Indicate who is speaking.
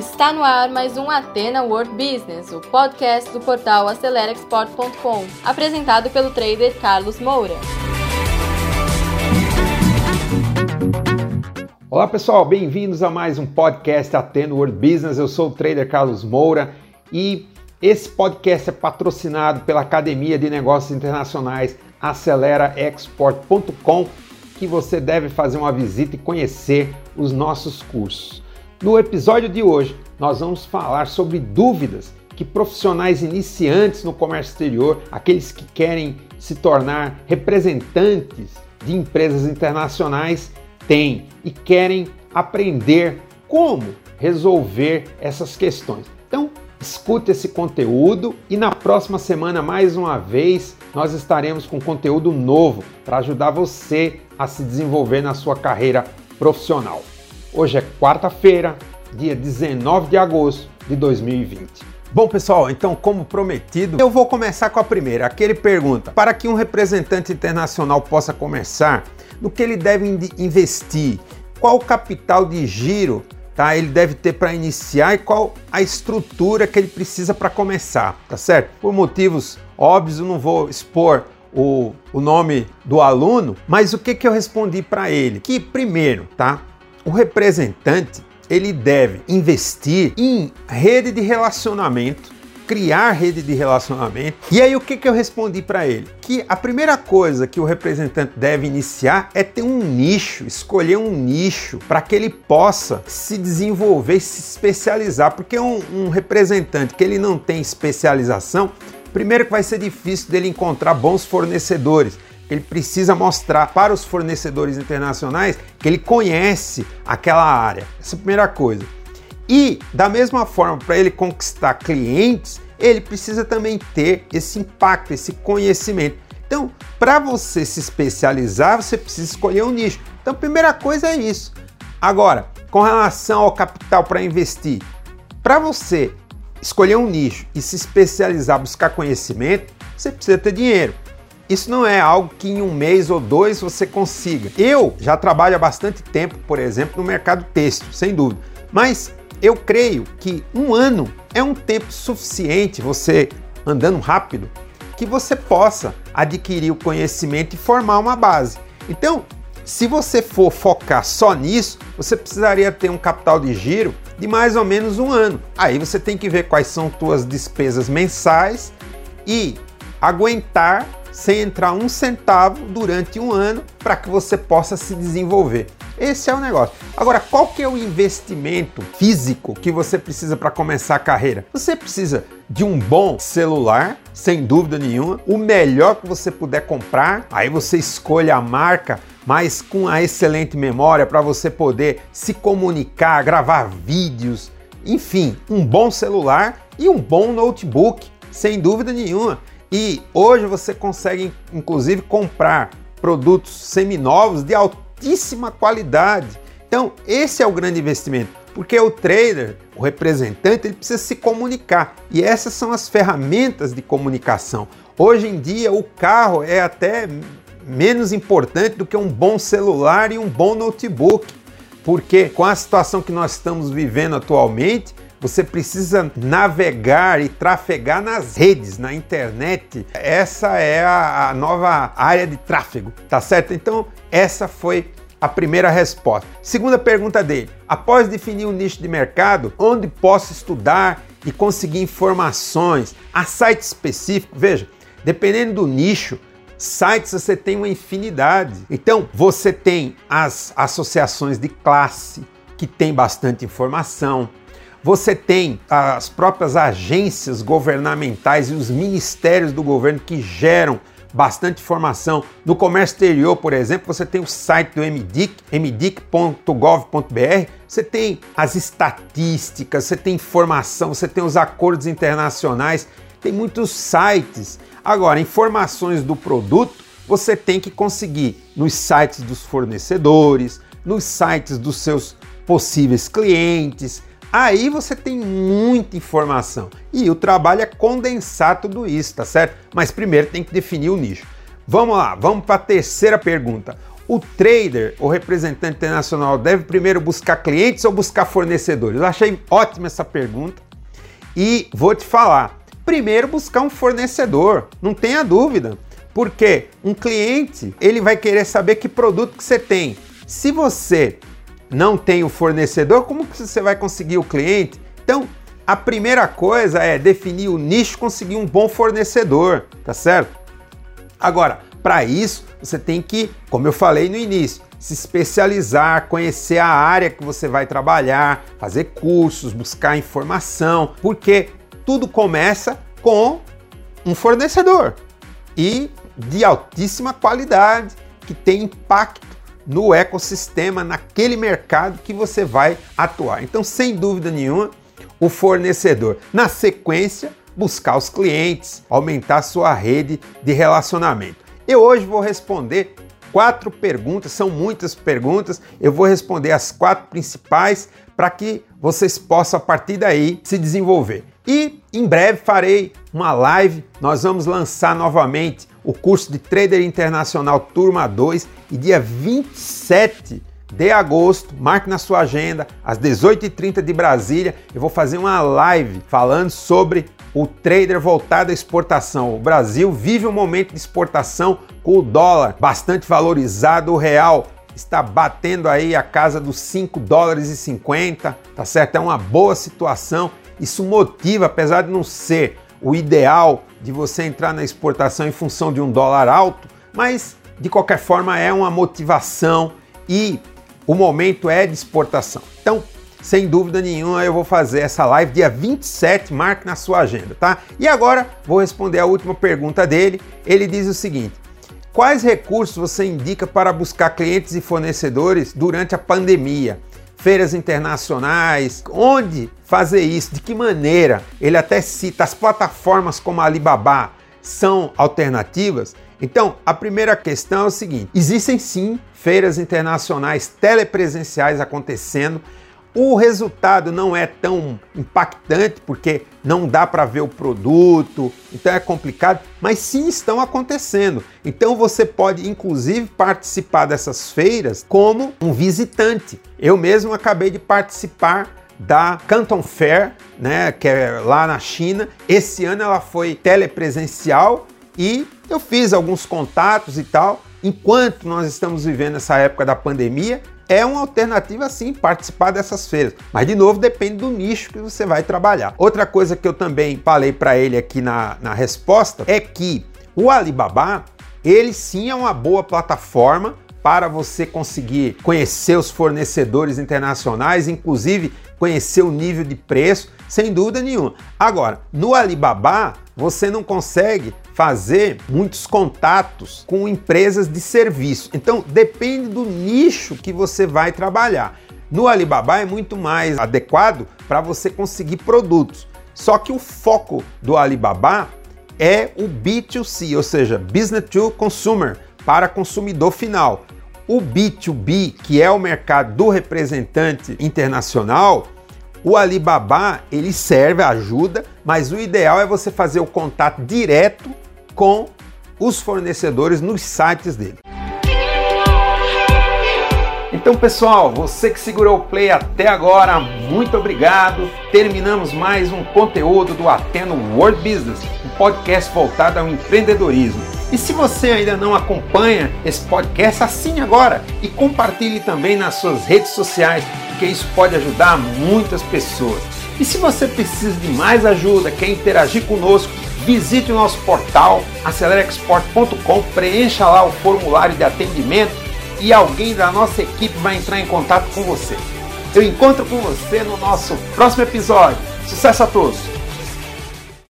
Speaker 1: Está no ar mais um Atena World Business, o podcast do portal AceleraExport.com, apresentado pelo trader Carlos Moura.
Speaker 2: Olá pessoal, bem-vindos a mais um podcast Atena World Business. Eu sou o trader Carlos Moura e esse podcast é patrocinado pela Academia de Negócios Internacionais AceleraExport.com, que você deve fazer uma visita e conhecer os nossos cursos. No episódio de hoje, nós vamos falar sobre dúvidas que profissionais iniciantes no comércio exterior, aqueles que querem se tornar representantes de empresas internacionais, têm e querem aprender como resolver essas questões. Então, escute esse conteúdo e na próxima semana, mais uma vez, nós estaremos com conteúdo novo para ajudar você a se desenvolver na sua carreira profissional. Hoje é quarta-feira, dia 19 de agosto de 2020. Bom, pessoal, então, como prometido, eu vou começar com a primeira. Aqui ele pergunta: para que um representante internacional possa começar, no que ele deve investir? Qual capital de giro tá? ele deve ter para iniciar e qual a estrutura que ele precisa para começar, tá certo? Por motivos óbvios, eu não vou expor o, o nome do aluno, mas o que, que eu respondi para ele? Que, primeiro, tá? O representante ele deve investir em rede de relacionamento, criar rede de relacionamento. E aí o que, que eu respondi para ele? Que a primeira coisa que o representante deve iniciar é ter um nicho, escolher um nicho para que ele possa se desenvolver se especializar, porque um, um representante que ele não tem especialização, primeiro que vai ser difícil dele encontrar bons fornecedores ele precisa mostrar para os fornecedores internacionais que ele conhece aquela área. Essa é a primeira coisa. E, da mesma forma, para ele conquistar clientes, ele precisa também ter esse impacto, esse conhecimento. Então, para você se especializar, você precisa escolher um nicho. Então, a primeira coisa é isso. Agora, com relação ao capital para investir, para você escolher um nicho e se especializar, buscar conhecimento, você precisa ter dinheiro. Isso não é algo que em um mês ou dois você consiga. Eu já trabalho há bastante tempo, por exemplo, no mercado têxtil, sem dúvida. Mas eu creio que um ano é um tempo suficiente, você andando rápido, que você possa adquirir o conhecimento e formar uma base. Então, se você for focar só nisso, você precisaria ter um capital de giro de mais ou menos um ano. Aí você tem que ver quais são suas despesas mensais e aguentar sem entrar um centavo durante um ano para que você possa se desenvolver. Esse é o negócio. Agora, qual que é o investimento físico que você precisa para começar a carreira? Você precisa de um bom celular, sem dúvida nenhuma, o melhor que você puder comprar. Aí você escolhe a marca, mas com a excelente memória para você poder se comunicar, gravar vídeos, enfim, um bom celular e um bom notebook, sem dúvida nenhuma. E hoje você consegue, inclusive, comprar produtos seminovos de altíssima qualidade. Então, esse é o grande investimento, porque o trader, o representante, ele precisa se comunicar. E essas são as ferramentas de comunicação. Hoje em dia, o carro é até menos importante do que um bom celular e um bom notebook, porque com a situação que nós estamos vivendo atualmente, você precisa navegar e trafegar nas redes, na internet. Essa é a, a nova área de tráfego, tá certo? Então, essa foi a primeira resposta. Segunda pergunta dele: após definir o nicho de mercado, onde posso estudar e conseguir informações? Há site específico? Veja, dependendo do nicho, sites você tem uma infinidade. Então, você tem as associações de classe, que tem bastante informação. Você tem as próprias agências governamentais e os ministérios do governo que geram bastante informação. No comércio exterior, por exemplo, você tem o site do MDIC, mdic.gov.br, você tem as estatísticas, você tem informação, você tem os acordos internacionais, tem muitos sites. Agora, informações do produto você tem que conseguir nos sites dos fornecedores, nos sites dos seus possíveis clientes, Aí você tem muita informação e o trabalho é condensar tudo isso, tá certo? Mas primeiro tem que definir o nicho. Vamos lá, vamos para a terceira pergunta. o trader, o representante internacional, deve primeiro buscar clientes ou buscar fornecedores? Eu achei ótima essa pergunta e vou te falar. Primeiro buscar um fornecedor, não tenha dúvida. Porque um cliente, ele vai querer saber que produto que você tem. Se você não tem o fornecedor, como que você vai conseguir o cliente? Então, a primeira coisa é definir o nicho, conseguir um bom fornecedor, tá certo? Agora, para isso, você tem que, como eu falei no início, se especializar, conhecer a área que você vai trabalhar, fazer cursos, buscar informação, porque tudo começa com um fornecedor e de altíssima qualidade que tem impacto no ecossistema, naquele mercado que você vai atuar. Então, sem dúvida nenhuma, o fornecedor. Na sequência, buscar os clientes, aumentar sua rede de relacionamento. Eu hoje vou responder quatro perguntas, são muitas perguntas, eu vou responder as quatro principais para que vocês possam a partir daí se desenvolver. E em breve farei uma live, nós vamos lançar novamente o curso de Trader Internacional Turma 2 e dia 27 de agosto, marque na sua agenda, às 18h30 de Brasília, eu vou fazer uma live falando sobre o trader voltado à exportação. O Brasil vive um momento de exportação com o dólar bastante valorizado, o real está batendo aí a casa dos 5 dólares e 50, tá certo? É uma boa situação. Isso motiva, apesar de não ser o ideal de você entrar na exportação em função de um dólar alto, mas de qualquer forma é uma motivação e o momento é de exportação. Então, sem dúvida nenhuma, eu vou fazer essa live dia 27, marque na sua agenda, tá? E agora vou responder a última pergunta dele. Ele diz o seguinte: Quais recursos você indica para buscar clientes e fornecedores durante a pandemia? Feiras internacionais, onde fazer isso? De que maneira? Ele até cita as plataformas como a Alibaba são alternativas. Então, a primeira questão é o seguinte: existem sim feiras internacionais telepresenciais acontecendo o resultado não é tão impactante porque não dá para ver o produto, então é complicado, mas sim estão acontecendo. Então você pode inclusive participar dessas feiras como um visitante. Eu mesmo acabei de participar da Canton Fair, né, que é lá na China. Esse ano ela foi telepresencial e eu fiz alguns contatos e tal. Enquanto nós estamos vivendo essa época da pandemia, é uma alternativa sim participar dessas feiras. Mas de novo depende do nicho que você vai trabalhar. Outra coisa que eu também falei para ele aqui na, na resposta é que o Alibaba ele sim é uma boa plataforma para você conseguir conhecer os fornecedores internacionais, inclusive conhecer o nível de preço, sem dúvida nenhuma. Agora, no Alibaba, você não consegue fazer muitos contatos com empresas de serviço. Então, depende do nicho que você vai trabalhar. No Alibaba é muito mais adequado para você conseguir produtos. Só que o foco do Alibaba é o B2C, ou seja, Business to Consumer, para consumidor final. O B2B, que é o mercado do representante internacional, o Alibaba ele serve, ajuda, mas o ideal é você fazer o contato direto com os fornecedores nos sites dele. Então, pessoal, você que segurou o play até agora, muito obrigado. Terminamos mais um conteúdo do Ateno World Business, um podcast voltado ao empreendedorismo. E se você ainda não acompanha esse podcast, assine agora e compartilhe também nas suas redes sociais, porque isso pode ajudar muitas pessoas. E se você precisa de mais ajuda, quer interagir conosco, visite o nosso portal acelerexport.com, preencha lá o formulário de atendimento e alguém da nossa equipe vai entrar em contato com você. Eu encontro com você no nosso próximo episódio. Sucesso a todos!